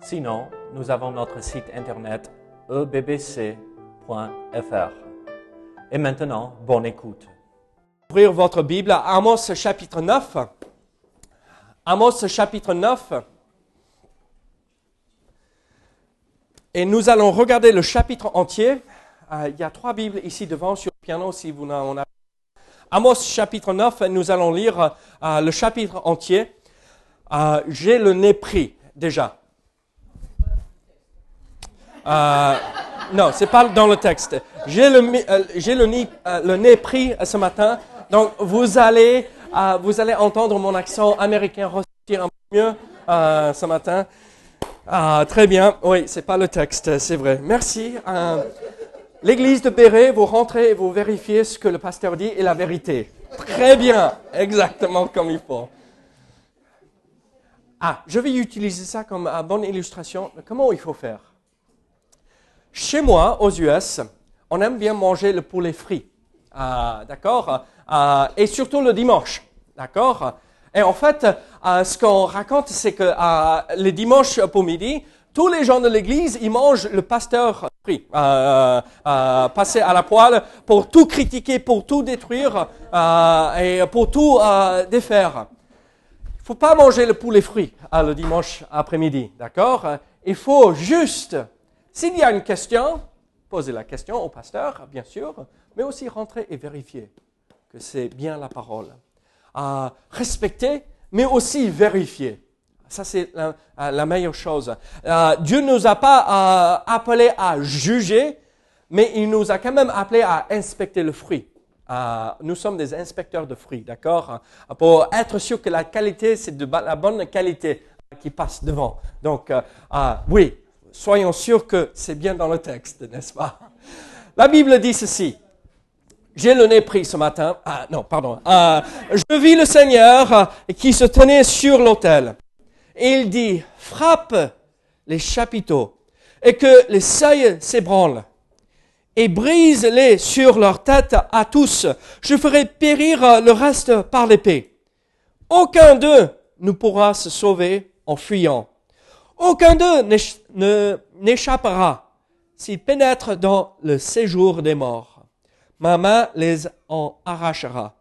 Sinon, nous avons notre site internet ebbc.fr. Et maintenant, bonne écoute. Ouvrir votre Bible à Amos chapitre 9. Amos chapitre 9. Et nous allons regarder le chapitre entier. Euh, il y a trois Bibles ici devant sur le piano si vous n'en avez. Amos chapitre 9, nous allons lire euh, le chapitre entier. Euh, J'ai le nez pris déjà. Euh, non, c'est pas dans le texte. J'ai le, euh, euh, nez pris ce matin, donc vous allez, euh, vous allez entendre mon accent américain ressortir un peu mieux ce matin. Ah, très bien. Oui, c'est pas le texte, c'est vrai. Merci. L'église de Béret, vous rentrez et vous vérifiez ce que le pasteur dit est la vérité. Très bien, exactement comme il faut. Ah, je vais utiliser ça comme une bonne illustration comment il faut faire? Chez moi, aux US, on aime bien manger le poulet frit. Ah, d'accord Ah, Et surtout le dimanche. D'accord Et en fait, ah, ce qu'on raconte, c'est que les dimanches pour midi, tous les gens de l'église, ils mangent le pasteur frit, passé à la poêle pour tout critiquer, pour tout détruire et pour tout défaire. Il faut pas manger le poulet frit le dimanche après-midi, d'accord Il faut juste s'il y a une question, posez la question au pasteur, bien sûr, mais aussi rentrer et vérifier que c'est bien la parole. Euh, respecter, mais aussi vérifier. Ça, c'est la, meilleure chose. Euh, Dieu ne nous a pas euh, appelés à juger, mais il nous a quand même appelés à inspecter le fruit. Euh, nous sommes des inspecteurs de fruits, d'accord? Pour être sûr que la qualité, c'est de la bonne qualité qui passe devant. Donc, oui, soyons sûrs que c'est bien dans le texte, n'est-ce pas? La Bible dit ceci. J'ai le nez pris ce matin. Ah non, pardon. Euh, je vis le Seigneur qui se tenait sur l'autel. Et il dit, frappe les chapiteaux et que les seuils s'ébranlent et brise-les sur leur tête à tous. Je ferai périr le reste par l'épée. Aucun d'eux ne pourra se sauver en fuyant. Aucun d'eux n'échappera s'ils pénètrent dans le séjour des morts. Ma main les en arrachera.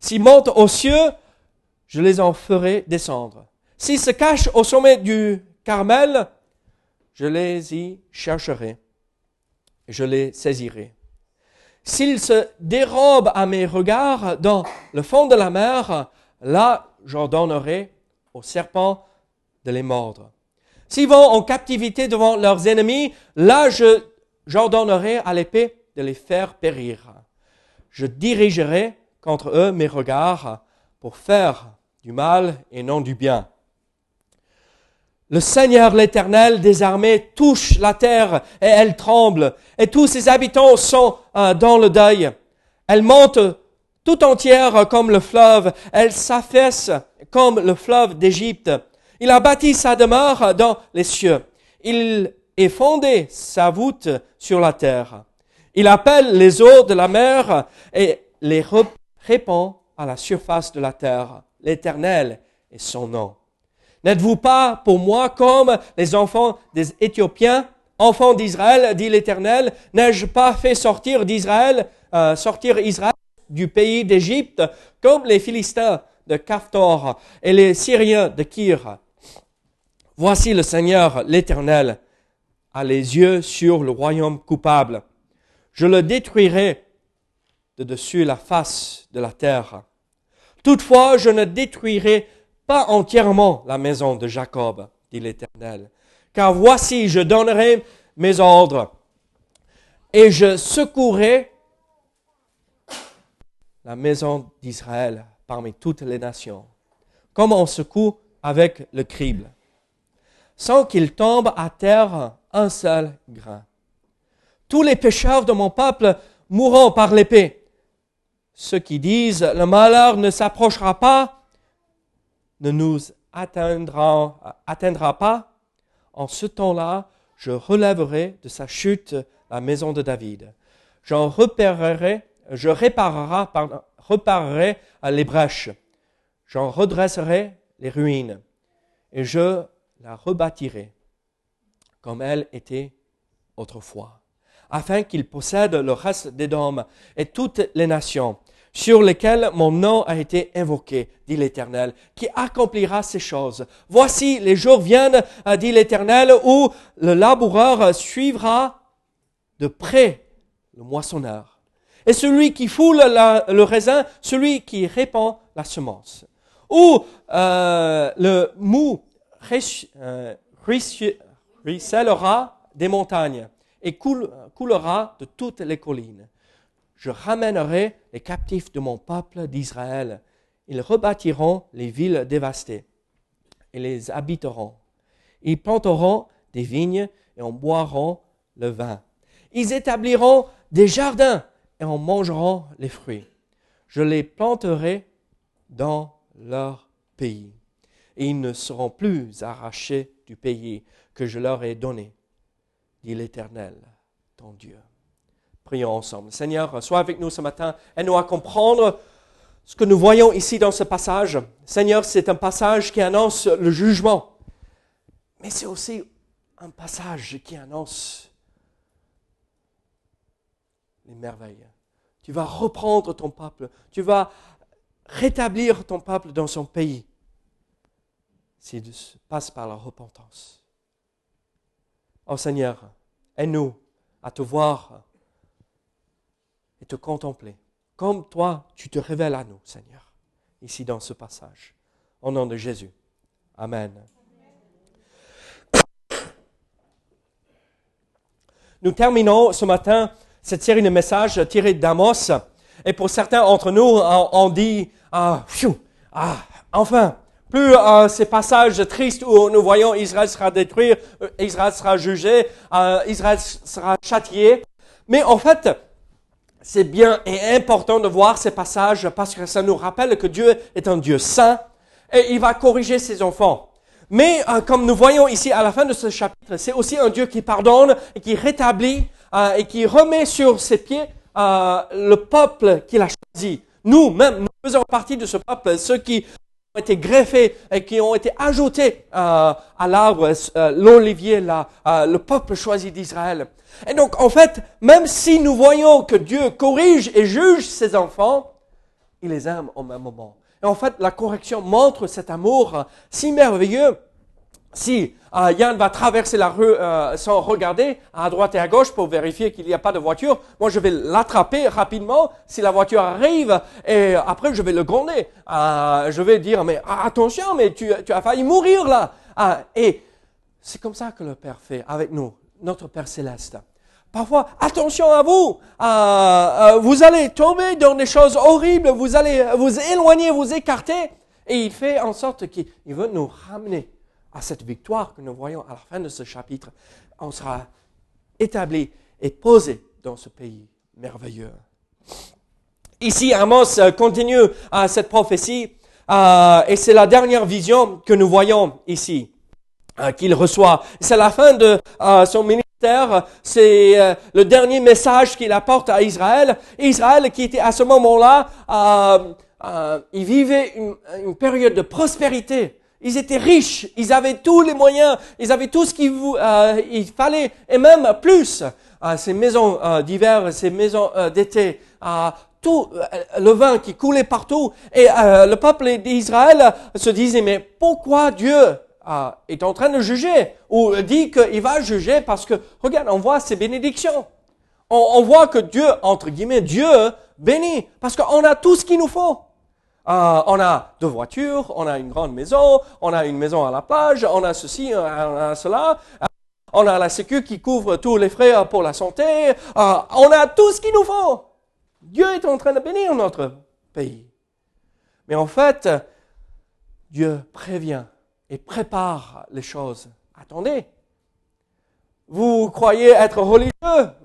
S'ils montent aux cieux, je les en ferai descendre. S'ils se cachent au sommet du Carmel, je les y chercherai. Je les saisirai. S'ils se dérobent à mes regards dans le fond de la mer, là j'ordonnerai aux serpents de les mordre. S'ils vont en captivité devant leurs ennemis, là je, j'ordonnerai à l'épée de les faire périr. Je dirigerai contre eux mes regards pour faire du mal et non du bien. Le Seigneur l'Éternel des armées touche la terre et elle tremble, et tous ses habitants sont euh, dans le deuil. Elle monte tout entière comme le fleuve, elle s'affaisse comme le fleuve d'Égypte. Il a bâti sa demeure dans les cieux. Il est fondé sa voûte sur la terre. Il appelle les eaux de la mer et les répand à la surface de la terre. L'Éternel est son nom. N'êtes-vous pas pour moi comme les enfants des Éthiopiens, enfants d'Israël, dit l'Éternel N'ai-je pas fait sortir d'Israël, euh, sortir Israël du pays d'Égypte, comme les Philistins de Caphtor et les Syriens de Kir? Voici le Seigneur, l'Éternel, a les yeux sur le royaume coupable. Je le détruirai de dessus la face de la terre. Toutefois, je ne détruirai pas entièrement la maison de Jacob, dit l'Éternel. Car voici, je donnerai mes ordres et je secouerai la maison d'Israël parmi toutes les nations, comme on secoue avec le crible. Sans qu'il tombe à terre un seul grain. Tous les pécheurs de mon peuple mourront par l'épée. Ceux qui disent le malheur ne s'approchera pas, ne nous atteindra, pas, en ce temps-là, je relèverai de sa chute la maison de David. J'en repérerai, je réparerai, pardon, les brèches. J'en redresserai les ruines et je la rebâtirai comme elle était autrefois, afin qu'il possède le reste des dômes et toutes les nations sur lesquelles mon nom a été invoqué, dit l'Éternel, qui accomplira ces choses. Voici, les jours viennent, dit l'Éternel, où le laboureur suivra de près le moissonneur. Et celui qui foule le raisin, celui qui répand la semence. Où euh, le mou ruissellera des montagnes et coulera de toutes les collines. Je ramènerai les captifs de mon peuple d'Israël. Ils rebâtiront les villes dévastées et les habiteront. Ils planteront des vignes et en boiront le vin. Ils établiront des jardins et en mangeront les fruits. Je les planterai dans leur pays et ils ne seront plus arrachés du pays que je leur ai donné, dit l'Éternel, ton Dieu. Prions ensemble. Seigneur, sois avec nous ce matin. Aide-nous à comprendre ce que nous voyons ici dans ce passage. Seigneur, c'est un passage qui annonce le jugement, mais c'est aussi un passage qui annonce les merveilles. Tu vas reprendre ton peuple, tu vas rétablir ton peuple dans son pays s'il passe par la repentance. Oh Seigneur, aide-nous à te voir et te contempler, comme toi tu te révèles à nous, Seigneur, ici dans ce passage. Au nom de Jésus. Amen. Nous terminons ce matin cette série de messages tirés d'Amos. Et pour certains d'entre nous, on dit, ah, ah, enfin, plus euh, ces passages tristes où nous voyons Israël sera détruit, euh, Israël sera jugé, euh, Israël sera châtié. Mais en fait, c'est bien et important de voir ces passages parce que ça nous rappelle que Dieu est un Dieu saint et il va corriger ses enfants. Mais comme nous voyons ici à la fin de ce chapitre, c'est aussi un Dieu qui pardonne et qui rétablit et qui remet sur ses pieds le peuple qu'il a choisi. Nous, même, nous faisons partie de ce peuple, ceux qui ont été greffés et qui ont été ajoutés à l'arbre, l'olivier, le peuple choisi d'Israël. Et donc, en fait, même si nous voyons que Dieu corrige et juge ses enfants, il les aime au même moment. Et en fait, la correction montre cet amour si merveilleux. Si euh, Yann va traverser la rue euh, sans regarder à droite et à gauche pour vérifier qu'il n'y a pas de voiture, moi je vais l'attraper rapidement si la voiture arrive et après je vais le gronder. Euh, je vais dire mais attention, mais tu, as failli mourir là. et c'est comme ça que le Père fait avec nous, notre Père céleste. Parfois, attention à vous. Vous allez tomber dans des choses horribles. Vous allez vous éloigner, vous écarter. Et il fait en sorte qu'il veut nous ramener à cette victoire que nous voyons à la fin de ce chapitre. On sera établi et posé dans ce pays merveilleux. Ici, Amos continue à cette prophétie. Euh, et c'est la dernière vision que nous voyons ici qu'il reçoit. C'est la fin de son ministère c'est euh, le dernier message qu'il apporte à Israël. Israël qui était à ce moment-là, euh, euh, il vivait une, période de prospérité. Ils étaient riches, ils avaient tous les moyens, ils avaient tout ce qu'il il fallait, et même plus. ces maisons d'hiver, ces maisons d'été, tout le vin qui coulait partout. Et le peuple d'Israël se disait, mais pourquoi Dieu est en train de juger? Ou dit qu'il va juger parce que, regarde, on voit ses bénédictions. On, voit que Dieu, entre guillemets, Dieu bénit parce qu'on a tout ce qu'il nous faut. Ah, on a deux voitures, on a une grande maison, on a une maison à la plage, on a ceci, on a cela. On a la sécu qui couvre tous les frais pour la santé. Ah, on a tout ce qu'il nous faut. Dieu est en train de bénir notre pays. Mais en fait, Dieu prévient et prépare les choses attendez, vous croyez être religieux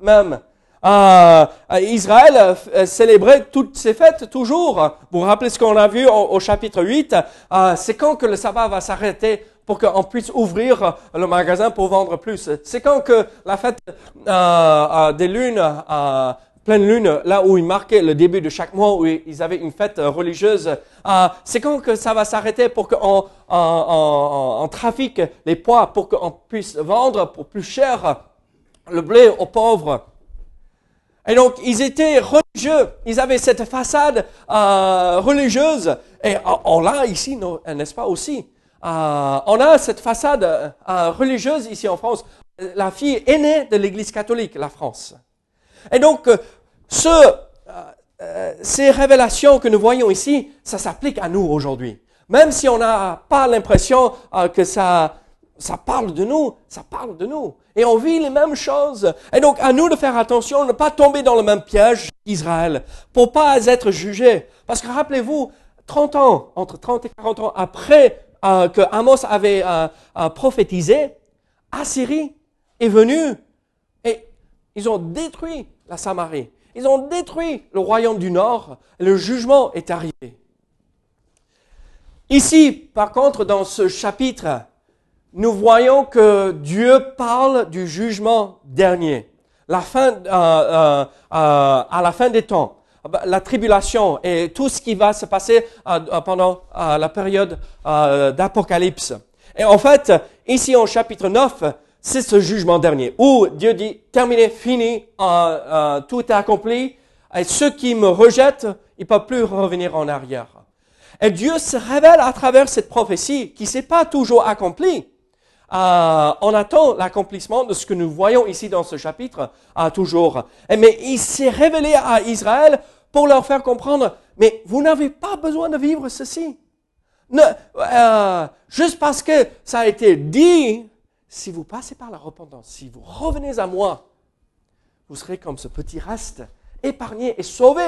même. Euh, Israël euh, célébrait toutes ses fêtes toujours. Vous vous rappelez ce qu'on a vu au, chapitre 8 euh, C'est quand que le sabbat va s'arrêter pour qu'on puisse ouvrir le magasin pour vendre plus? C'est quand que la fête euh, des lunes, pleine lune, là où ils marquaient le début de chaque mois, où ils avaient une fête religieuse, c'est quand que ça va s'arrêter pour qu'on on, trafique les pois, pour qu'on puisse vendre pour plus cher le blé aux pauvres? Et donc, ils étaient religieux. Ils avaient cette façade euh, religieuse. Et on l'a ici, n'est-ce pas aussi? Euh, On a cette façade euh, religieuse ici en France. La fille aînée de l'Église catholique, la France. Et donc, ce, ces révélations que nous voyons ici, ça s'applique à nous aujourd'hui. Même si on n'a pas l'impression que ça ça parle de nous, ça parle de nous. Et on vit les mêmes choses. Et donc, à nous de faire attention, ne pas tomber dans le même piège qu'Israël, pour pas être jugé. Parce que rappelez-vous, 30 ans, entre 30 et 40 ans après euh, que Amos avait euh, euh, prophétisé, Assyrie est venue et ils ont détruit la Samarie. Ils ont détruit le royaume du Nord. Le jugement est arrivé. Ici, par contre, dans ce chapitre, nous voyons que Dieu parle du jugement dernier, la fin, euh, euh, euh, à la fin des temps, la tribulation et tout ce qui va se passer pendant la période d'Apocalypse. Et en fait, ici en chapitre 9, c'est ce jugement dernier où Dieu dit, terminé, fini, tout est accompli, et ceux qui me rejettent, ils ne peuvent plus revenir en arrière. Et Dieu se révèle à travers cette prophétie qui s'est pas toujours accomplie. Euh, on attend l'accomplissement de ce que nous voyons ici dans ce chapitre euh, toujours. Mais il s'est révélé à Israël pour leur faire comprendre, mais vous n'avez pas besoin de vivre ceci. Euh, juste parce que ça a été dit, si vous passez par la repentance, si vous revenez à moi, vous serez comme ce petit reste, épargné et sauvé.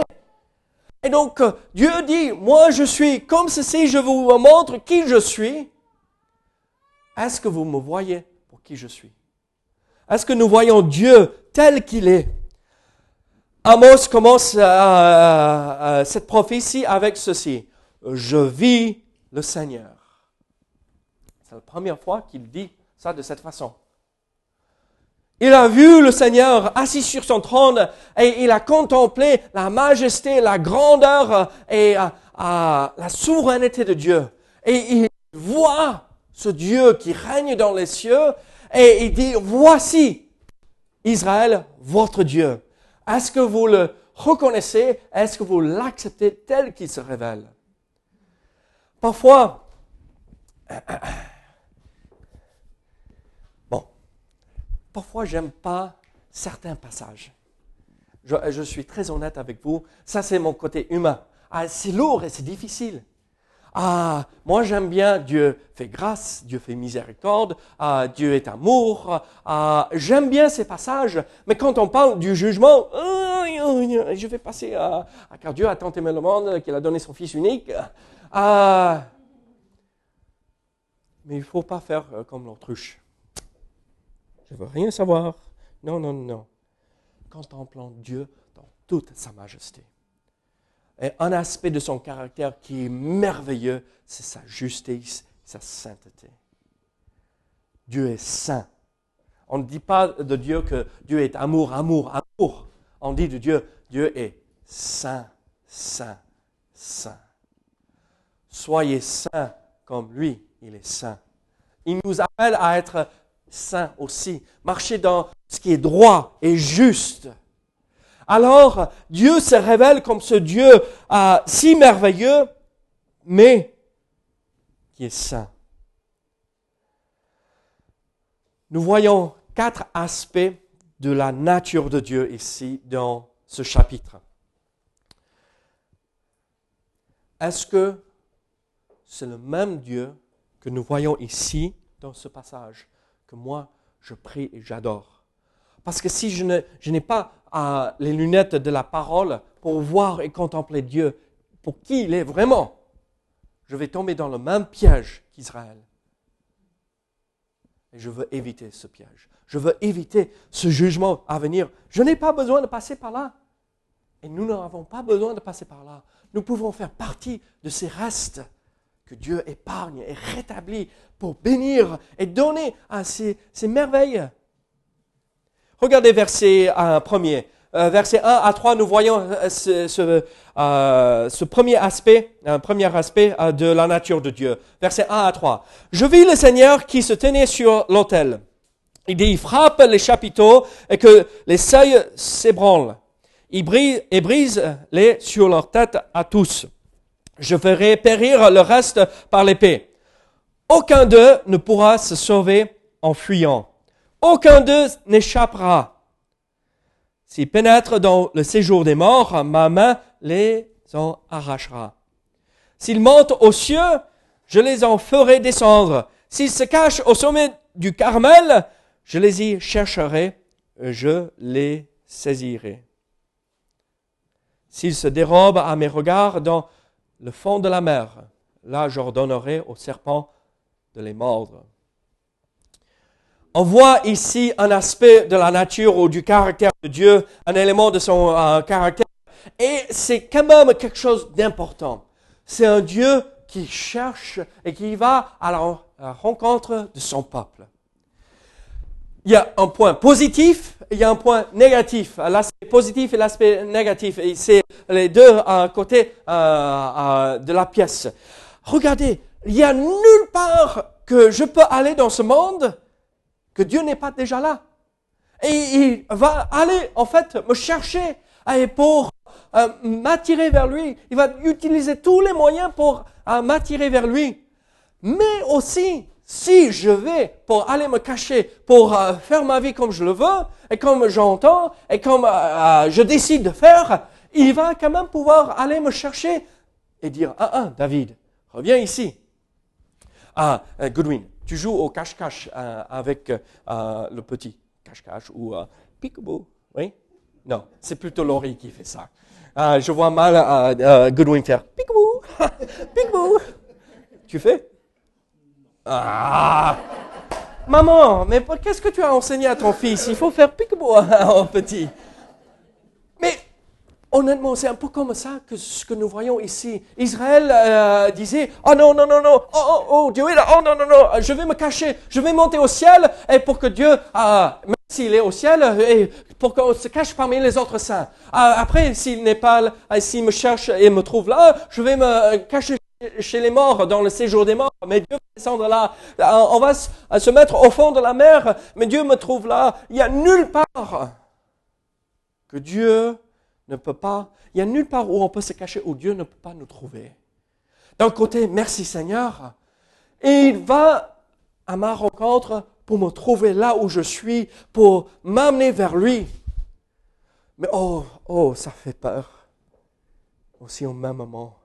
Et donc, Dieu dit, moi je suis comme ceci, je vous montre qui je suis. Est-ce que vous me voyez pour qui je suis? Est-ce que nous voyons Dieu tel qu'il est? Amos commence euh, euh, cette prophétie avec ceci. Je vis le Seigneur. C'est la première fois qu'il dit ça de cette façon. Il a vu le Seigneur assis sur son trône et il a contemplé la majesté, la grandeur et euh, la souveraineté de Dieu. Et il voit ce Dieu qui règne dans les cieux, et il dit, voici Israël, votre Dieu. Est-ce que vous le reconnaissez? Est-ce que vous l'acceptez tel qu'il se révèle? Parfois, bon, parfois j'aime pas certains passages. Je, suis très honnête avec vous. Ça, c'est mon côté humain. Ah, c'est lourd et c'est difficile. Ah, moi j'aime bien Dieu fait grâce, Dieu fait miséricorde, ah, Dieu est amour. Ah, j'aime bien ces passages, mais quand on parle du jugement, je vais passer à, car Dieu a tant aimé le monde qu'il a donné son Fils unique. Ah, mais il ne faut pas faire euh, comme l'autruche. Je veux rien savoir. Non, non, non. Contemplant Dieu dans toute sa majesté. Et un aspect de son caractère qui est merveilleux, c'est sa justice, sa sainteté. Dieu est saint. On ne dit pas de Dieu que Dieu est amour, amour, amour. On dit de Dieu, Dieu est saint, saint, saint. Soyez saints comme lui, il est saint. Il nous appelle à être saints aussi, marcher dans ce qui est droit et juste alors Dieu se révèle comme ce Dieu euh, si merveilleux, mais qui est saint. Nous voyons quatre aspects de la nature de Dieu ici dans ce chapitre. Est-ce que c'est le même Dieu que nous voyons ici dans ce passage que moi je prie et j'adore? Parce que si je n'ai pas les lunettes de la parole pour voir et contempler Dieu pour qui il est vraiment, je vais tomber dans le même piège qu'Israël. Et je veux éviter ce piège. Je veux éviter ce jugement à venir. Je n'ai pas besoin de passer par là. Et nous n'avons pas besoin de passer par là. Nous pouvons faire partie de ces restes que Dieu épargne et rétablit pour bénir et donner à ces, merveilles. Regardez verset 1 premier. Euh, verset 1 à 3, nous voyons euh, ce, euh, ce, premier aspect, un premier aspect de la nature de Dieu. Verset 1 à 3. Je vis le Seigneur qui se tenait sur l'autel. Il dit, il frappe les chapiteaux et que les seuils s'ébranlent. Il brise, et brise les sur leur tête à tous. Je ferai périr le reste par l'épée. Aucun d'eux ne pourra se sauver en fuyant. Aucun d'eux n'échappera. S'ils pénètrent dans le séjour des morts, ma main les en arrachera. S'ils montent aux cieux, je les en ferai descendre. S'ils se cachent au sommet du Carmel, je les y chercherai, je les saisirai. S'ils se dérobent à mes regards dans le fond de la mer, là j'ordonnerai au serpent de les mordre. On voit ici un aspect de la nature ou du caractère de Dieu, un élément de son euh, caractère, et c'est quand même quelque chose d'important. C'est un Dieu qui cherche et qui va à la rencontre de son peuple il y a un point positif il y a un point négatif. L'aspect positif et l'aspect négatif. Et c'est les deux à côté euh, euh, de la pièce. Regardez, il y a nulle part que je peux aller dans ce monde que Dieu n'est pas déjà là. Et il va aller, en fait, me chercher et pour euh, m'attirer vers lui. Il va utiliser tous les moyens pour m'attirer vers lui. Mais aussi, si je vais pour aller me cacher, pour euh, faire ma vie comme je le veux, et comme j'entends, et comme euh, euh, je décide de faire, il va quand même pouvoir aller me chercher et dire, ah, ah, David, reviens ici. Ah, Goodwin, tu joues au cache-cache avec le petit cache-cache ou peekaboo, oui? Non, c'est plutôt Laurie qui fait ça. je vois mal Goodwin faire peekaboo, peekaboo. Tu fais? Ah Maman, mais qu'est-ce que tu as enseigné à ton fils? Il faut faire pique-bois en petit. Honnêtement, c'est un peu comme ça que ce que nous voyons ici. Israël euh, disait, oh non, non, non, non, oh, oh, oh, Dieu est là, oh non, non, non, je vais me cacher, je vais monter au ciel, et pour que Dieu, ah, même s'il est au ciel, et pour qu'on se cache parmi les autres saints. Après, s'il n'est pas s'il me cherche et me trouve là, je vais me cacher chez les morts, dans le séjour des morts, mais Dieu va descendre là. On va se mettre au fond de la mer, mais Dieu me trouve là. Il n'y a nulle part que Dieu il n'y a nulle part où on peut se cacher, où Dieu ne peut pas nous trouver. D'un côté, merci Seigneur, et il va à ma rencontre pour me trouver là où je suis, pour m'amener vers lui. Mais oh, oh, ça fait peur. Aussi au même moment.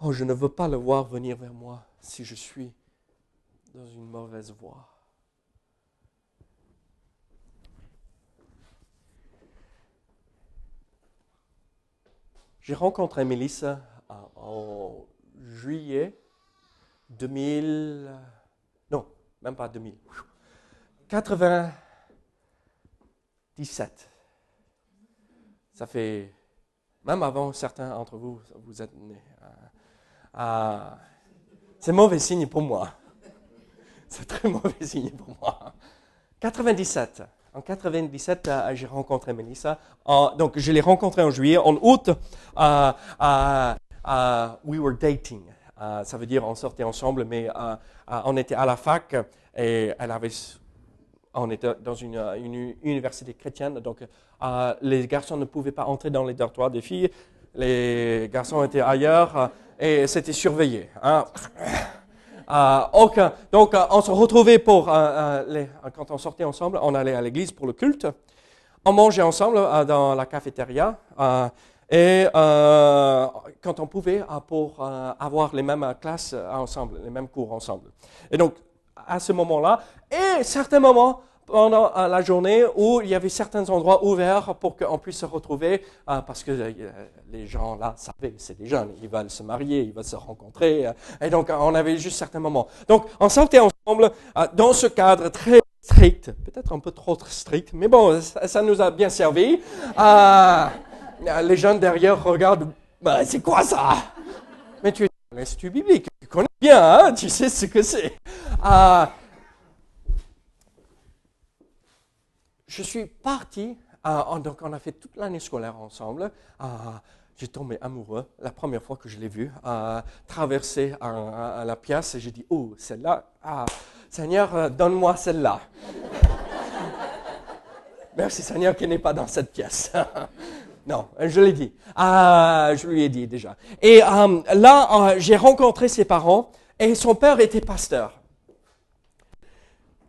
Oh, je ne veux pas le voir venir vers moi si je suis dans une mauvaise voie. J'ai rencontré Mélissa en juillet 2000, non, même pas 2000, 97. Ça fait, même avant certains d'entre vous, vous êtes nés. Ah, c'est mauvais signe pour moi. C'est très mauvais signe pour moi. 97. En 97, euh, j'ai rencontré Melissa. donc, je l'ai rencontrée en juillet. En août, uh, we were dating. ça veut dire on sortait ensemble, mais on était à la fac et elle avait, on était dans une, une université chrétienne. Donc, les garçons ne pouvaient pas entrer dans les dortoirs des filles. Les garçons étaient ailleurs et c'était surveillé. Hein. Euh, donc, euh, on se retrouvait pour, euh, quand on sortait ensemble, on allait à l'église pour le culte. On mangeait ensemble dans la cafétéria. et quand on pouvait, pour avoir les mêmes classes ensemble, les mêmes cours ensemble. Et donc, à ce moment-là, et certains moments, pendant euh, la journée où il y avait certains endroits ouverts pour qu'on puisse se retrouver, euh, parce que euh, les gens là savaient, c'est des jeunes, ils veulent se marier, ils veulent se rencontrer, et donc on avait juste certains moments. Donc on sortait ensemble dans ce cadre très strict, peut-être un peu trop strict, mais bon, ça, nous a bien servi. les jeunes derrière regardent, bah, c'est quoi ça? Mais tu es l'Institut biblique, tu connais bien, hein, tu sais ce que c'est je suis parti, euh, donc on a fait toute l'année scolaire ensemble. Euh, j'ai tombé amoureux la première fois que je l'ai vu euh, traverser la pièce et j'ai dit Oh, celle-là, ah, Seigneur, donne-moi celle-là. Merci Seigneur qui n'est pas dans cette pièce. non, je l'ai dit. je lui ai dit déjà. Et là, j'ai rencontré ses parents et son père était pasteur.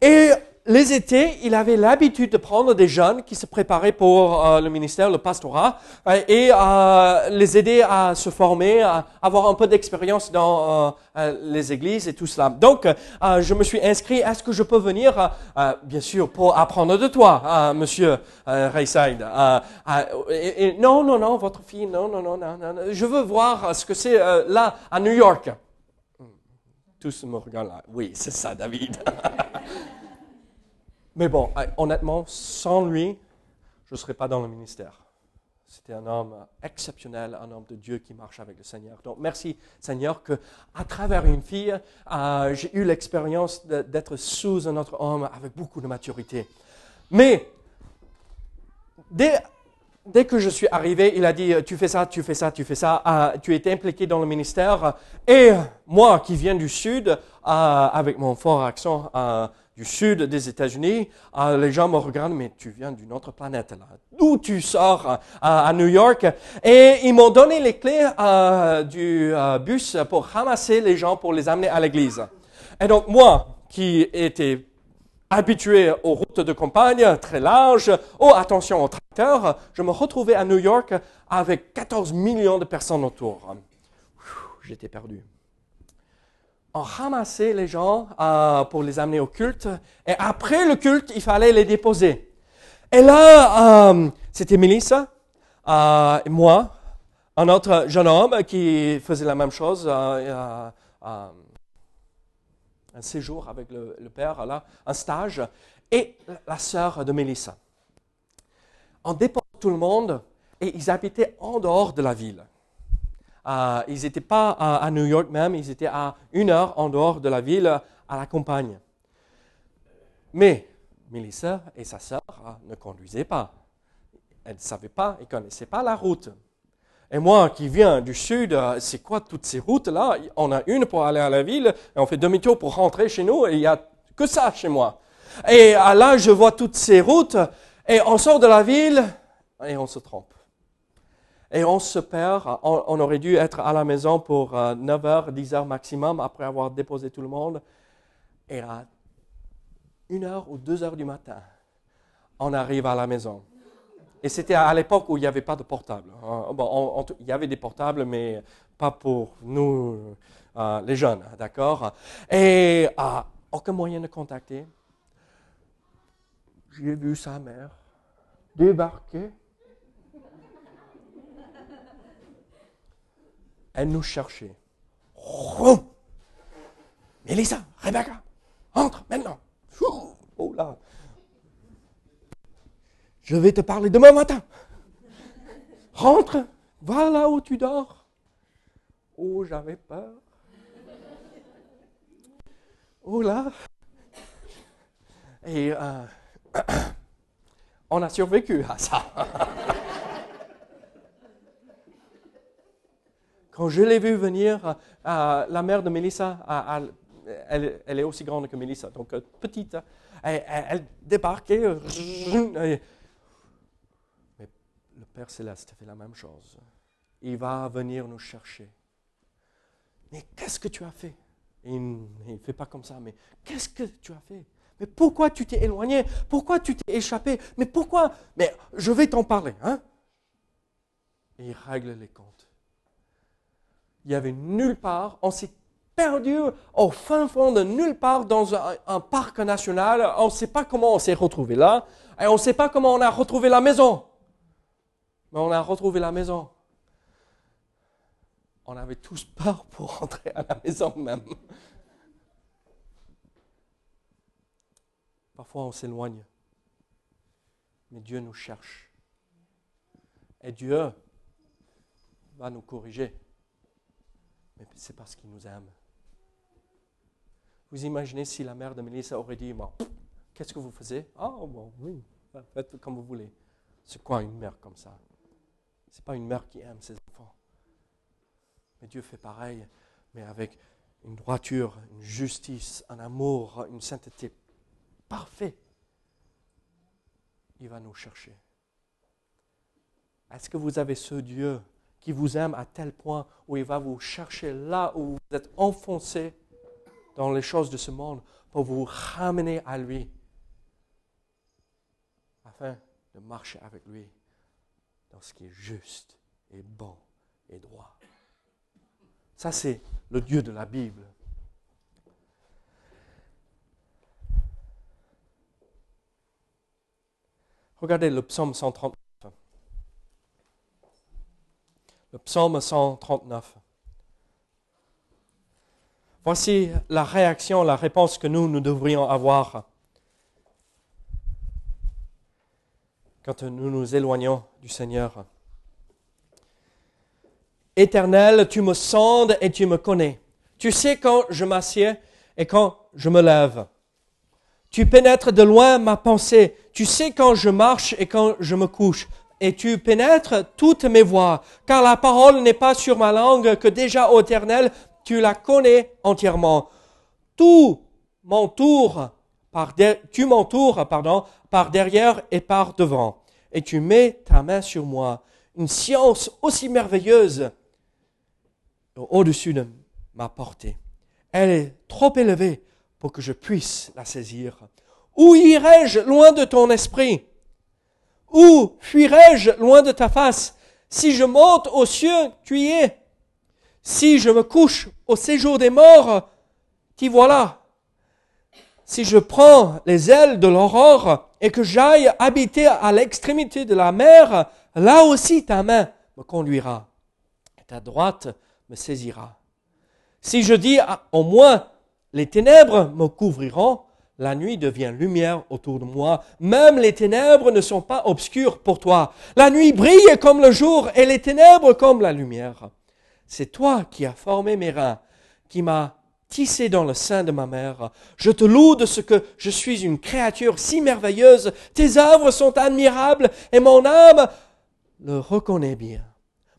Et les étés, il avait l'habitude de prendre des jeunes qui se préparaient pour euh, le ministère, le pastorat, euh, et euh, les aider à se former, à avoir un peu d'expérience dans les églises et tout cela. Donc, je me suis inscrit. Est-ce que je peux venir, bien sûr, pour apprendre de toi, Monsieur Rayside Non, non, non, votre fille, non, non, non, non, non. Je veux voir ce que c'est là à New York. Tous me regardent là. Oui, c'est ça, David. Mais bon, honnêtement, sans lui, je ne serais pas dans le ministère. C'était un homme exceptionnel, un homme de Dieu qui marche avec le Seigneur. Donc merci Seigneur que à travers une fille, euh, j'ai eu l'expérience d'être sous un autre homme avec beaucoup de maturité. Mais dès, dès, que je suis arrivé, il a dit tu fais ça, tu fais ça, tu fais ça. Euh, tu es impliqué dans le ministère. Et moi qui viens du sud, avec mon fort accent du sud des États-Unis, euh, les gens me regardent, mais tu viens d'une autre planète là. D'où tu sors euh, à New York? Et ils m'ont donné les clés euh, du bus pour ramasser les gens pour les amener à l'église. Et donc moi, qui étais habitué aux routes de campagne très larges, oh attention aux tracteurs, je me retrouvais à New York avec 14 millions de personnes autour. J'étais perdu on ramassait les gens euh, pour les amener au culte. Et après le culte, il fallait les déposer. Et là, euh, c'était Melissa euh, et moi, un autre jeune homme qui faisait la même chose, un séjour avec le, père, là, un stage, et la sœur de Melissa. On déposait tout le monde et ils habitaient en dehors de la ville. Euh, ils n'étaient pas à, New York même, ils étaient à une heure en dehors de la ville, à la campagne. Mais Melissa et sa sœur euh, ne conduisaient pas. Elles ne savaient pas, elles ne connaissaient pas la route. Et moi qui viens du sud, euh, c'est quoi toutes ces routes-là? On a une pour aller à la ville, et on fait demi-tour pour rentrer chez nous, et il n'y a que ça chez moi. Et là, je vois toutes ces routes, et on sort de la ville, et on se trompe. Et on se perd. On, aurait dû être à la maison pour 9h, euh, 10h maximum après avoir déposé tout le monde. Et à 1h ou 2h du matin, on arrive à la maison. Et c'était à l'époque où il n'y avait pas de portable. Hein. Bon, il y avait des portables, mais pas pour nous, euh, les jeunes, d'accord? Et euh, aucun moyen de contacter. J'ai vu sa mère débarquer elle nous cherchait. Oh Mélissa, Rebecca, entre maintenant. Oh là. Je vais te parler demain matin. Rentre, va là où tu dors. Oh, j'avais peur. Oh là. Et euh, on a survécu à ça. Quand je l'ai vu venir, euh, euh, la mère de Mélissa, euh, elle, est aussi grande que Mélissa, donc petite, elle, débarquait. mais le Père Céleste fait la même chose. Il va venir nous chercher. Mais qu'est-ce que tu as fait? Il ne fait pas comme ça, mais qu'est-ce que tu as fait? Mais pourquoi tu t'es éloigné? Pourquoi tu t'es échappé? Mais pourquoi? Mais je vais t'en parler. Hein Et il règle les comptes il y avait nulle part, on s'est perdu au fin fond de nulle part dans un, un parc national. On ne sait pas comment on s'est retrouvé là. Et on ne sait pas comment on a retrouvé la maison. Mais on a retrouvé la maison. On avait tous peur pour rentrer à la maison même. Parfois on s'éloigne. Mais Dieu nous cherche. Et Dieu va nous corriger. Mais c'est parce qu'il nous aime. Vous imaginez si la mère de Mélissa aurait dit, qu'est-ce que vous faisiez? Ah, bon, oui, faites comme vous voulez. C'est quoi une mère comme ça? Ce n'est pas une mère qui aime ses enfants. Mais Dieu fait pareil, mais avec une droiture, une justice, un amour, une sainteté parfait. Il va nous chercher. Est-ce que vous avez ce Dieu qui vous aime à tel point où il va vous chercher là où vous êtes enfoncé dans les choses de ce monde pour vous ramener à lui afin de marcher avec lui dans ce qui est juste et bon et droit. Ça, c'est le Dieu de la Bible. Regardez le psaume 139. Psaume 139. Voici la réaction, la réponse que nous, nous devrions avoir quand nous nous éloignons du Seigneur. Éternel, tu me sondes et tu me connais. Tu sais quand je m'assieds et quand je me lève. Tu pénètres de loin ma pensée. Tu sais quand je marche et quand je me couche. Et tu pénètres toutes mes voies. Car la parole n'est pas sur ma langue que déjà, ô éternel, tu la connais entièrement. Tout m'entoure par tu m'entoures, pardon, par derrière et par devant. Et tu mets ta main sur moi. Une science aussi merveilleuse au-dessus de ma portée. Elle est trop élevée pour que je puisse la saisir. Où irai-je loin de ton esprit? Où fuirai-je loin de ta face? Si je monte aux cieux, tu y es. Si je me couche au séjour des morts, t'y voilà. Si je prends les ailes de l'aurore et que j'aille habiter à l'extrémité de la mer, là aussi ta main me conduira. Et ta droite me saisira. Si je dis au moins les ténèbres me couvriront, la nuit devient lumière autour de moi. Même les ténèbres ne sont pas obscures pour toi. La nuit brille comme le jour et les ténèbres comme la lumière. C'est toi qui as formé mes reins, qui m'as tissé dans le sein de ma mère. Je te loue de ce que je suis une créature si merveilleuse. Tes œuvres sont admirables et mon âme le reconnaît bien.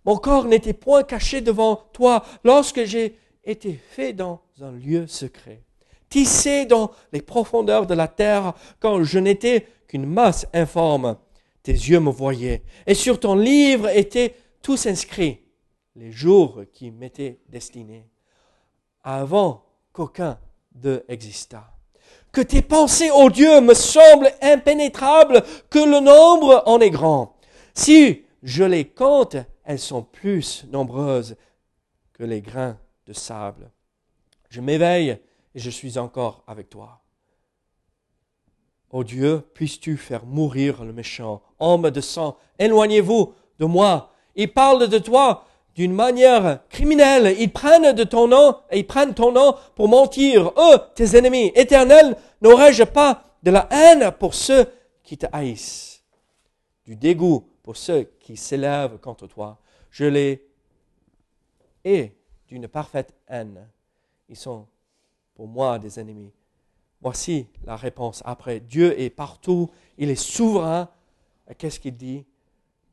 Mon corps n'était point caché devant toi lorsque j'ai été fait dans un lieu secret, tissé dans les profondeurs de la terre quand je n'étais qu'une masse informe. Tes yeux me voyaient, et sur ton livre étaient tous inscrits les jours qui m'étaient destinés, avant qu'aucun d'eux existât. Que tes pensées, ô Dieu, me semblent impénétrables, que le nombre en est grand. Si je les compte, elles sont plus nombreuses que les grains de sable. Je m'éveille et je suis encore avec toi. Ô Dieu, puisses-tu faire mourir le méchant, homme de sang, éloignez-vous de moi. Ils parlent de toi d'une manière criminelle. Ils prennent de ton nom ils prennent ton nom pour mentir. Eux, tes ennemis éternels, n'aurais-je pas de la haine pour ceux qui te haïssent, du dégoût pour ceux qui s'élèvent contre toi. Je les hais d'une parfaite haine. Ils sont pour moi des ennemis. Voici la réponse après. Dieu est partout, il est souverain. Qu'est-ce qu'il dit?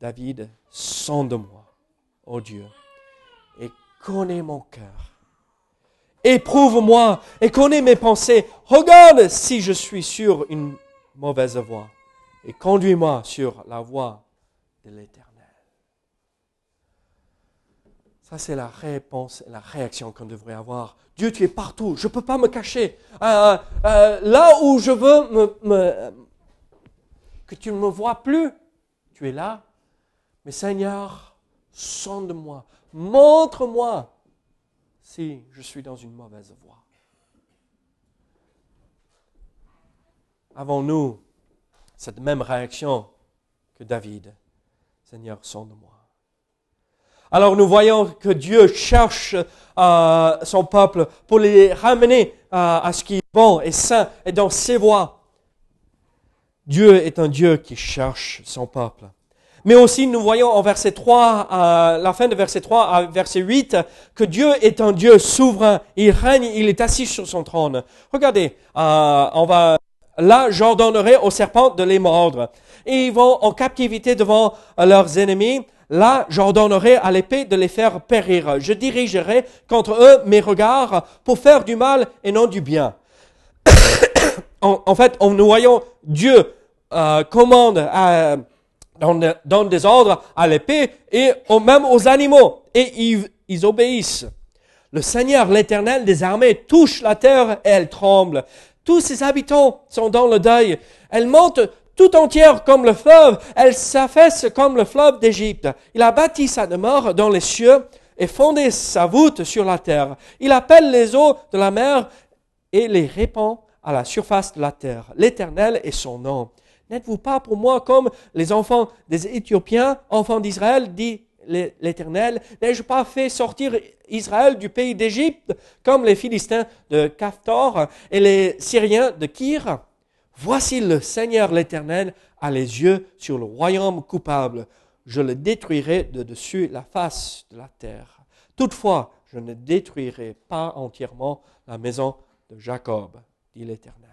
David, sonde-moi, ô Dieu, et connais mon cœur. Éprouve-moi et connais mes pensées. Regarde si je suis sur une mauvaise voie et conduis-moi sur la voie de l'éternel. Ça, c'est la réponse, la réaction qu'on devrait avoir. Dieu, tu es partout. Je ne peux pas me cacher. Euh, euh, là où je veux que tu ne me vois plus, tu es là. Mais Seigneur, sonde-moi. Montre-moi si je suis dans une mauvaise voie Avons-nous cette même réaction que David? Seigneur, sonde-moi. Alors nous voyons que Dieu cherche euh, son peuple pour les ramener euh, à ce qui est bon et saint et dans ses voies. Dieu est un Dieu qui cherche son peuple. Mais aussi, nous voyons en verset 3, à la fin de verset 3 à verset 8, que Dieu est un Dieu souverain. Il règne, il est assis sur son trône. Regardez, euh, on va, là, j'ordonnerai aux serpents de les mordre. Et ils vont en captivité devant leurs ennemis. Là, j'ordonnerai à l'épée de les faire périr. Je dirigerai contre eux mes regards pour faire du mal et non du bien. en, fait, en nous voyons Dieu euh, commande à donne, des ordres à l'épée et même aux animaux. Et ils, ils obéissent. Le Seigneur, l'Éternel des armées, touche la terre et elle tremble. Tous ses habitants sont dans le deuil. Elle monte tout entière comme le fleuve. Elle s'affaisse comme le fleuve d'Égypte. Il a bâti sa demeure dans les cieux et fondé sa voûte sur la terre. Il appelle les eaux de la mer et les répand à la surface de la terre. L'Éternel est son nom. N'êtes-vous pas pour moi comme les enfants des Éthiopiens, enfants d'Israël, dit l'Éternel? N'ai-je pas fait sortir Israël du pays d'Égypte comme les Philistins de Caphtor et les Syriens de Kir? Voici le Seigneur l'Éternel a les yeux sur le royaume coupable. Je le détruirai de dessus la face de la terre. Toutefois, je ne détruirai pas entièrement la maison de Jacob, dit l'Éternel.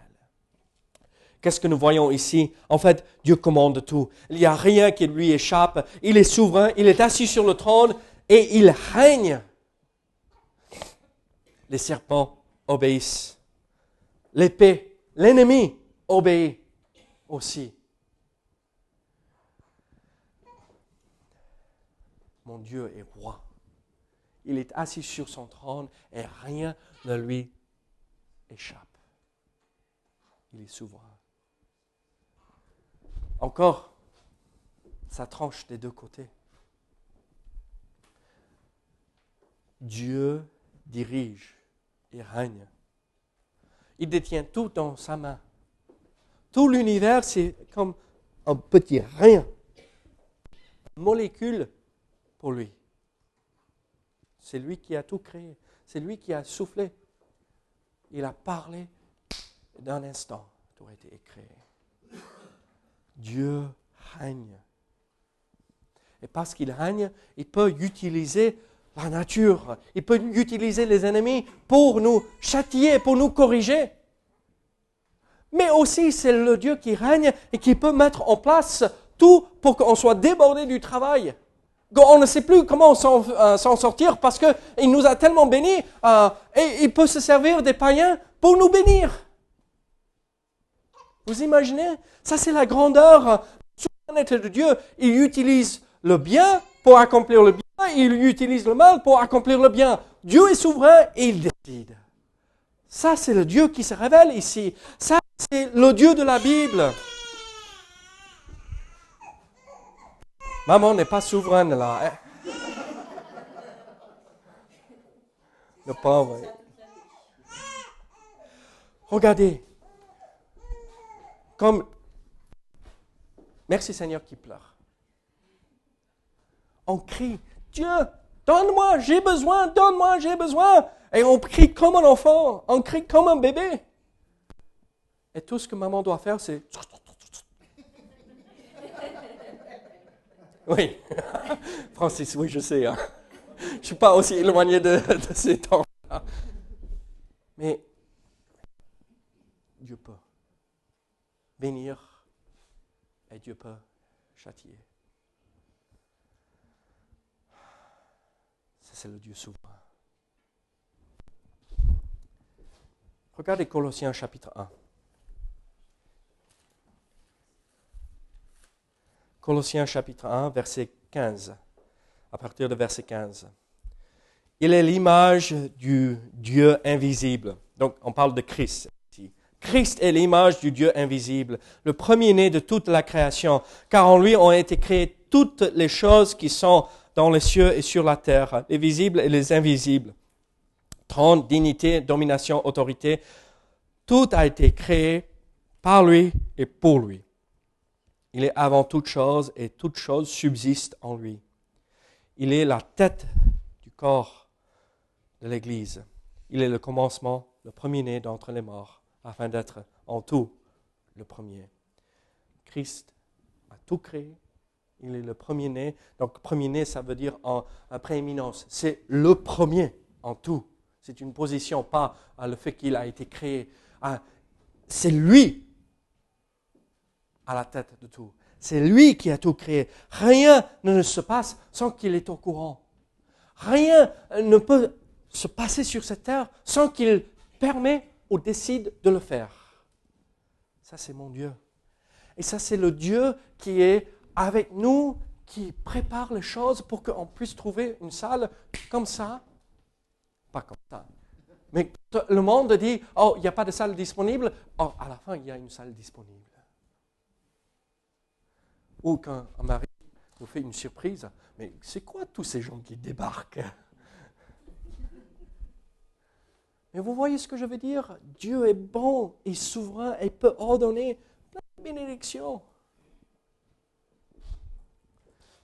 Qu'est-ce que nous voyons ici? En fait, Dieu commande tout. Il n'y a rien qui lui échappe. Il est souverain, il est assis sur le trône et il règne. Les serpents obéissent. L'épée, l'ennemi obéit aussi. Mon Dieu est roi. Il est assis sur son trône et rien ne lui échappe. Il est souverain. Encore, ça tranche des deux côtés. Dieu dirige et règne. Il détient tout dans sa main. Tout l'univers, c'est comme un petit rien, molécule pour lui. C'est lui qui a tout créé. C'est lui qui a soufflé. Il a parlé d'un instant. Tout a été créé. Dieu règne. Et parce qu'il règne, il peut utiliser la nature, il peut utiliser les ennemis pour nous châtier, pour nous corriger. Mais aussi, c'est le Dieu qui règne et qui peut mettre en place tout pour qu'on soit débordé du travail. On ne sait plus comment s'en euh, sortir parce qu'il nous a tellement bénis euh, et il peut se servir des païens pour nous bénir. Vous imaginez? Ça, c'est la grandeur souveraineté de Dieu. Il utilise le bien pour accomplir le bien, il utilise le mal pour accomplir le bien. Dieu est souverain et il décide. Ça, c'est le Dieu qui se révèle ici. Ça, c'est le Dieu de la Bible. Maman n'est pas souveraine là. Hein? Le pauvre. Regardez, comme Merci Seigneur qui pleure. On crie, Dieu, donne-moi, j'ai besoin, donne-moi, j'ai besoin. Et on crie comme un enfant, on crie comme un bébé. Et tout ce que maman doit faire, c'est... Oui, Francis, oui, je sais. Hein. Je ne suis pas aussi éloigné de, de ces temps. Mais Dieu peut bénir et Dieu peut châtier. c'est le Dieu souverain. Regardez Colossiens chapitre 1. Colossiens chapitre 1, verset 15, à partir de verset 15. Il est l'image du Dieu invisible. Donc, on parle de Christ. Christ est l'image du Dieu invisible, le premier-né de toute la création, car en lui ont été créées toutes les choses qui sont dans les cieux et sur la terre, les visibles et les invisibles. trône, dignité, domination, autorité. Tout a été créé par lui et pour lui. Il est avant toute chose et toute chose subsiste en lui. Il est la tête du corps de l'Église. Il est le commencement, le premier-né d'entre les morts, afin d'être en tout le premier. Christ a tout créé. Il est le premier-né. Donc, premier-né, ça veut dire en, prééminence. C'est le premier en tout. C'est une position, pas à le fait qu'il a été créé. C'est lui à la tête de tout. C'est lui qui a tout créé. Rien ne se passe sans qu'il est au courant. Rien ne peut se passer sur cette terre sans qu'il permet ou décide de le faire. Ça, c'est mon Dieu. Et ça, c'est le Dieu qui est avec nous, qui prépare les choses pour qu'on puisse trouver une salle comme ça. Pas comme ça. Mais le monde dit, oh, il n'y a pas de salle disponible. Oh, à la fin, il y a une salle disponible. Ou quand un mari nous fait une surprise, mais c'est quoi tous ces gens qui débarquent? Mais vous voyez ce que je veux dire? Dieu est bon et souverain et peut ordonner plein de bénédictions.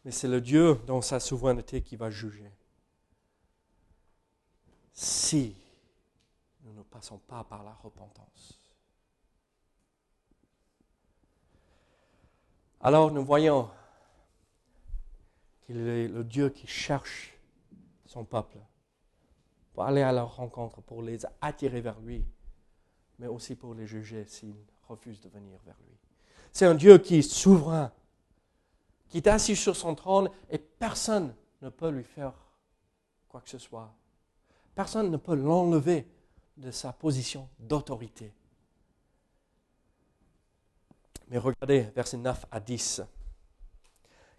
Mais c'est le Dieu dans sa souveraineté qui va juger. Si nous ne passons pas par la repentance. Alors nous voyons qu'il est le Dieu qui cherche son peuple pour aller à leur rencontre, pour les attirer vers lui, mais aussi pour les juger s'ils refusent de venir vers lui. C'est un Dieu qui est souverain, qui est assis sur son trône et personne ne peut lui faire quoi que ce soit. Personne ne peut l'enlever de sa position d'autorité. Mais regardez, versets 9 à 10.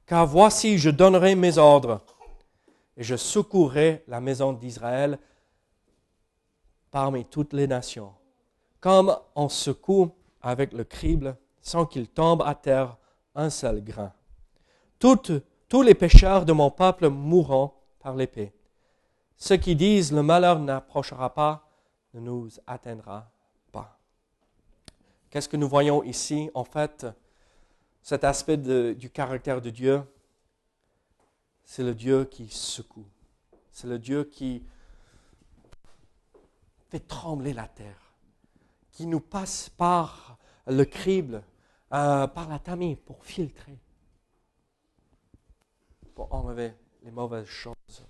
Car voici, je donnerai mes ordres et je secourrai la maison d'Israël parmi toutes les nations, comme on secoue avec le crible sans qu'il tombe à terre un seul grain. tous les pécheurs de mon peuple mourront par l'épée. Ceux qui disent le malheur n'approchera pas ne nous atteindra. Qu'est-ce que nous voyons ici? En fait, cet aspect du caractère de Dieu, c'est le Dieu qui secoue. C'est le Dieu qui fait trembler la terre, qui nous passe par le crible, euh, par la tamis pour filtrer, pour enlever les mauvaises choses.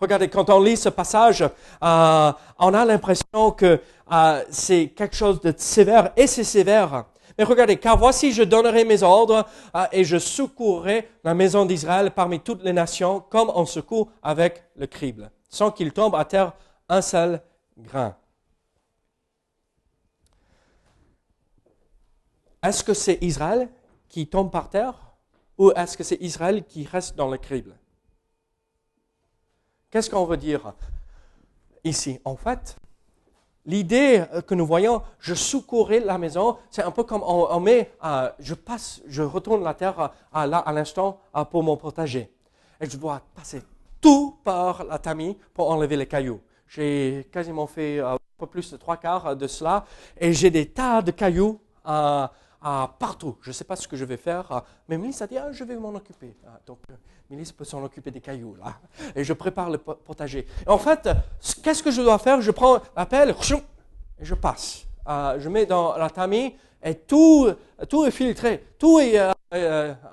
Regardez, quand on lit ce passage, euh, on a l'impression que euh, c'est quelque chose de sévère, et c'est sévère. Mais regardez, car voici, je donnerai mes ordres et je secourrai la maison d'Israël parmi toutes les nations, comme on secoue avec le crible, sans qu'il tombe à terre un seul grain. Est-ce que c'est Israël qui tombe par terre ou est-ce que c'est Israël qui reste dans le crible? Qu'est-ce qu'on veut dire ici? En fait, l'idée que nous voyons, je secourais la maison, c'est un peu comme on, met, euh, je passe, je retourne la terre à, là, à l'instant pour mon potager. Et je dois passer tout par la tamis pour enlever les cailloux. J'ai quasiment fait euh, un peu plus de trois quarts de cela et j'ai des tas de cailloux euh, partout. Je ne sais pas ce que je vais faire, mais Mélisse a dit ah, je vais m'en occuper. Ah, donc, euh, Mélisse peut s'en occuper des cailloux là. Et je prépare le potager. en fait, qu'est-ce que je dois faire? Je prends la pelle et je passe. je mets dans la tamis et tout, tout est filtré. Tout est,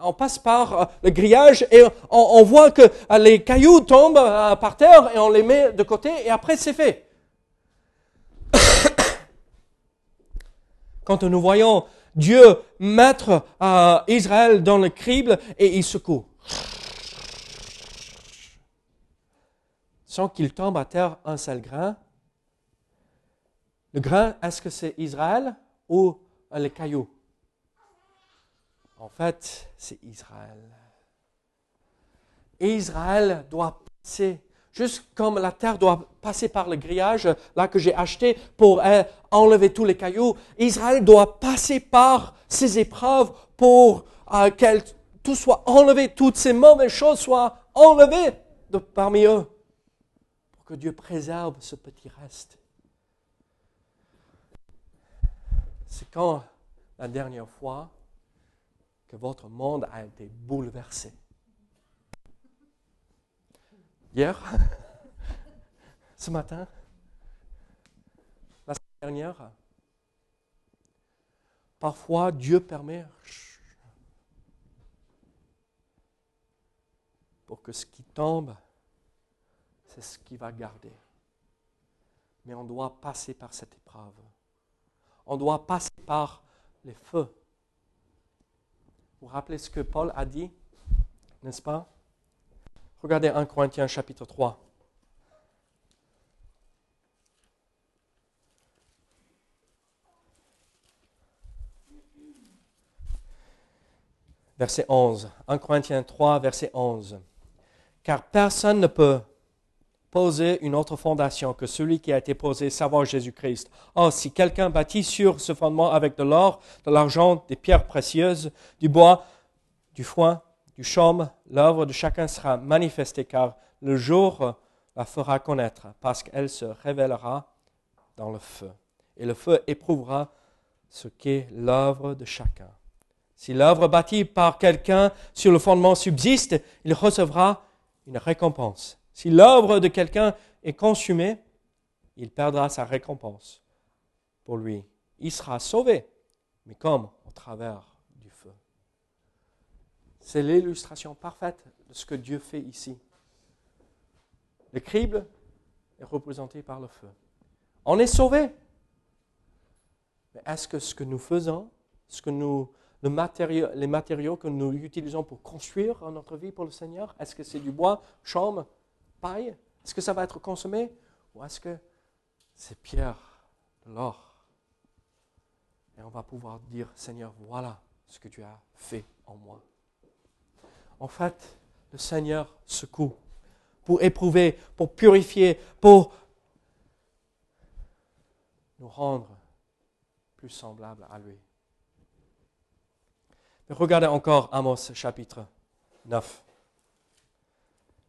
on passe par le grillage et on voit que les cailloux tombent par terre et on les met de côté et après c'est fait. Quand nous voyons Dieu mettre Israël dans le crible et il secoue. Sans qu'il tombe à terre un seul grain. Le grain, est-ce que c'est Israël ou les cailloux En fait, c'est Israël. Israël doit passer, juste comme la terre doit passer par le grillage là que j'ai acheté pour euh, enlever tous les cailloux. Israël doit passer par ces épreuves pour euh, que tout soit enlevé, toutes ces mauvaises choses soient enlevées de parmi eux, pour que Dieu préserve ce petit reste. C'est quand la dernière fois que votre monde a été bouleversé. Hier? Ce matin? La semaine dernière? Parfois, Dieu permet pour que ce qui tombe, c'est ce qui va garder. Mais on doit passer par cette épreuve. On doit passer par les feux. Vous vous rappelez ce que Paul a dit, n'est-ce pas? Regardez 1 Corinthiens chapitre 3. Verset 11. 1 Corinthiens 3, verset 11. Car personne ne peut poser une autre fondation que celui qui a été posé, savoir Jésus-Christ. Or, si quelqu'un bâtit sur ce fondement avec de l'or, de l'argent, des pierres précieuses, du bois, du foin, du chaume, l'œuvre de chacun sera manifestée, car le jour la fera connaître, parce qu'elle se révélera dans le feu. Et le feu éprouvera ce qu'est l'œuvre de chacun. Si l'œuvre bâtie par quelqu'un sur le fondement subsiste, il recevra une récompense. Si l'œuvre de quelqu'un est consumée, il perdra sa récompense. Pour lui, il sera sauvé, mais comme au travers. C'est l'illustration parfaite de ce que Dieu fait ici. Le crible est représenté par le feu. On est sauvé. Mais est-ce que ce que nous faisons, ce que nous, les matériaux que nous utilisons pour construire notre vie pour le Seigneur, est-ce que c'est du bois, chaume, paille? Est-ce que ça va être consommé? Ou est-ce que c'est pierre, de l'or? Et on va pouvoir dire, Seigneur, voilà ce que tu as fait en moi. En fait, le Seigneur secoue pour éprouver, pour purifier, pour nous rendre plus semblables à lui. Mais regardez encore Amos chapitre 9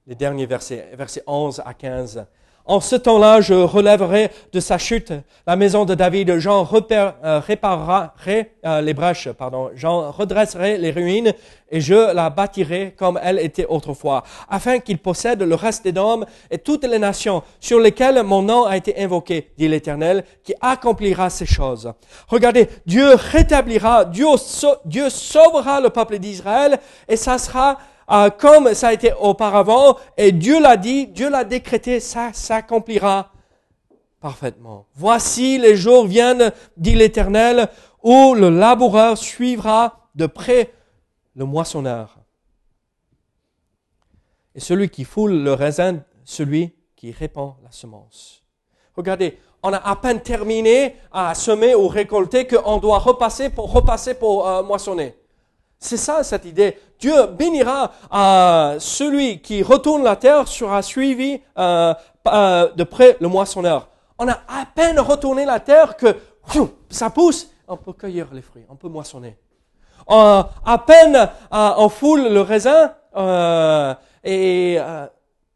les derniers versets, versets 11 à 15. En ce temps-là, je relèverai de sa chute la maison de David. J'en euh, réparerai euh, les brèches, pardon. J'en redresserai les ruines et je la bâtirai comme elle était autrefois, afin qu'il possède le reste des hommes et toutes les nations sur lesquelles mon nom a été invoqué, dit l'Éternel, qui accomplira ces choses. Regardez, Dieu rétablira, Dieu sauvera le peuple d'Israël et ça sera euh, comme ça a été auparavant, et Dieu l'a dit, Dieu l'a décrété, ça s'accomplira parfaitement. Voici les jours viennent, dit l'Éternel, où le laboureur suivra de près le moissonneur. Et celui qui foule le raisin, celui qui répand la semence. Regardez, on a à peine terminé à semer ou récolter qu'on doit repasser pour repasser pour euh, moissonner. C'est ça cette idée. Dieu bénira à celui qui retourne la terre sera suivi euh, euh, de près le moissonneur. On a à peine retourné la terre que ça pousse, on peut cueillir les fruits, on peut moissonner. Euh, à peine on foule le raisin et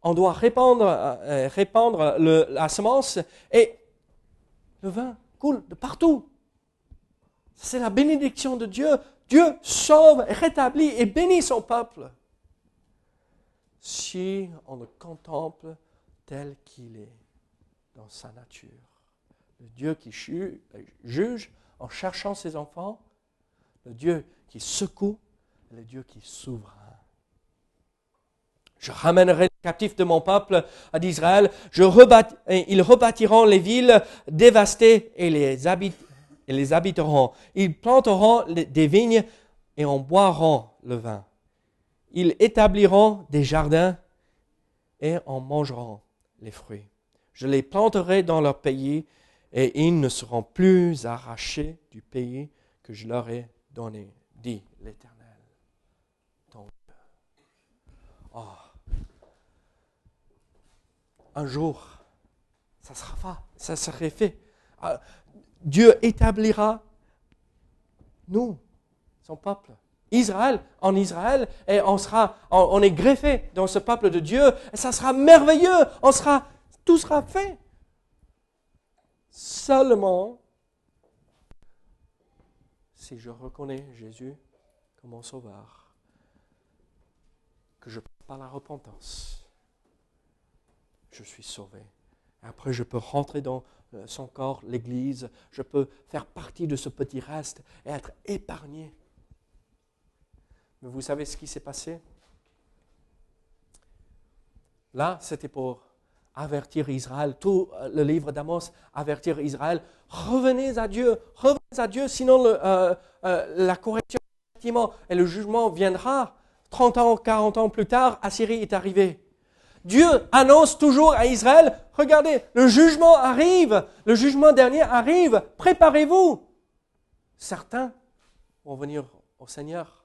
on doit répandre, répandre la semence et le vin coule de partout. C'est la bénédiction de Dieu Dieu sauve, rétablit et bénit son peuple si on le contemple tel qu'il est dans sa nature. Le Dieu qui juge en cherchant ses enfants, le Dieu qui secoue, le Dieu qui s'ouvre. Je ramènerai les captifs de mon peuple à d'Israël. ils rebâtiront les villes dévastées et les habitants et les habiteront. Ils planteront des vignes et en boiront le vin. Ils établiront des jardins et en mangeront les fruits. Je les planterai dans leur pays et ils ne seront plus arrachés du pays que je leur ai donné, dit l'Éternel. Oh. Un jour, ça sera. Ça serait fait. Dieu établira nous, son peuple. Israël, en Israël, et on sera, on, est greffé dans ce peuple de Dieu, et ça sera merveilleux. On sera tout sera fait. Seulement si je reconnais Jésus comme mon sauveur, que je passe par la repentance, je suis sauvé. Après, je peux rentrer dans euh, son corps, l'Église, je peux faire partie de ce petit reste et être épargné. Mais vous savez ce qui s'est passé? Là, c'était pour avertir Israël, tout euh, le livre d'Amos, avertir Israël, revenez à Dieu, revenez à Dieu, sinon euh, la correction et le jugement viendra. 30 ans, 40 ans plus tard, Assyrie est arrivée. Dieu annonce toujours à Israël, regardez, le jugement arrive, le jugement dernier arrive, préparez-vous. Certains vont venir au Seigneur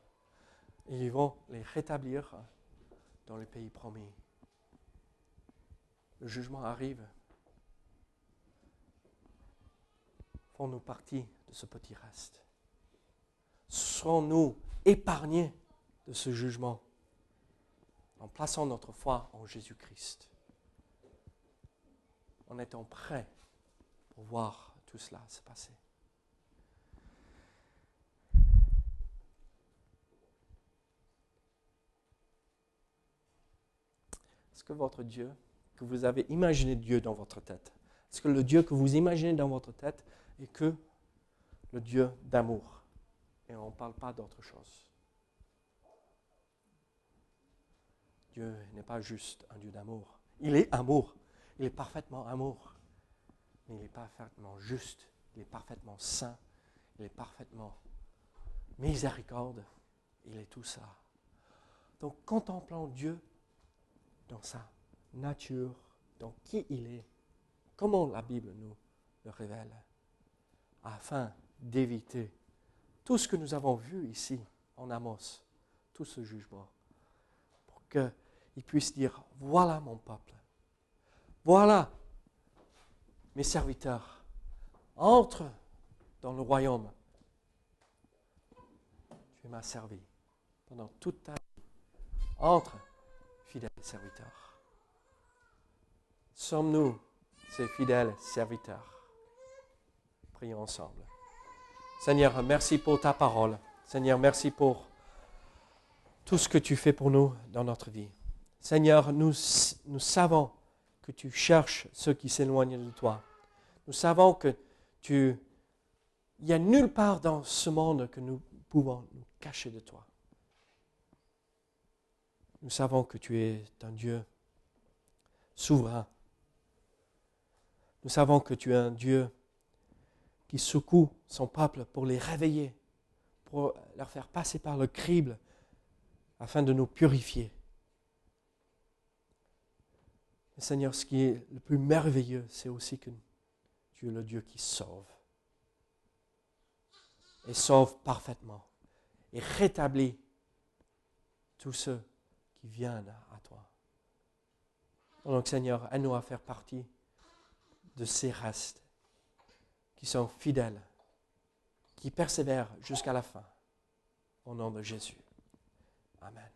et ils vont les rétablir dans le pays promis. Le jugement arrive. Font-nous partie de ce petit reste. Serons-nous épargnés de ce jugement? En plaçant notre foi en Jésus-Christ, en étant prêts pour voir tout cela se passer. Est-ce que votre Dieu, que vous avez imaginé Dieu dans votre tête, est-ce que le Dieu que vous imaginez dans votre tête est que le Dieu d'amour? Et on ne parle pas d'autre chose. Dieu n'est pas juste un Dieu d'amour. Il est amour. Il est parfaitement amour. Mais il est parfaitement juste. Il est parfaitement saint. Il est parfaitement miséricorde. Il est tout ça. Donc contemplons Dieu dans sa nature, dans qui il est, comment la Bible nous le révèle, afin d'éviter tout ce que nous avons vu ici en Amos, tout ce jugement, pour que il puisse dire, voilà mon peuple, voilà mes serviteurs, entre dans le royaume. Tu m'as servi pendant toute ta vie. Entre, fidèles serviteurs. Sommes-nous ces fidèles serviteurs? Prions ensemble. Seigneur, merci pour ta parole. Seigneur, merci pour tout ce que tu fais pour nous dans notre vie. Seigneur, nous, savons que tu cherches ceux qui s'éloignent de toi. Nous savons que tu... Il n'y a nulle part dans ce monde que nous pouvons nous cacher de toi. Nous savons que tu es un Dieu souverain. Nous savons que tu es un Dieu qui secoue son peuple pour les réveiller, pour leur faire passer par le crible afin de nous purifier. Seigneur, ce qui est le plus merveilleux, c'est aussi que tu es le Dieu qui sauve. Et sauve parfaitement. Et rétablit tous ceux qui viennent à toi. Donc Seigneur, aide-nous à faire partie de ces restes qui sont fidèles, qui persévèrent jusqu'à la fin. Au nom de Jésus. Amen.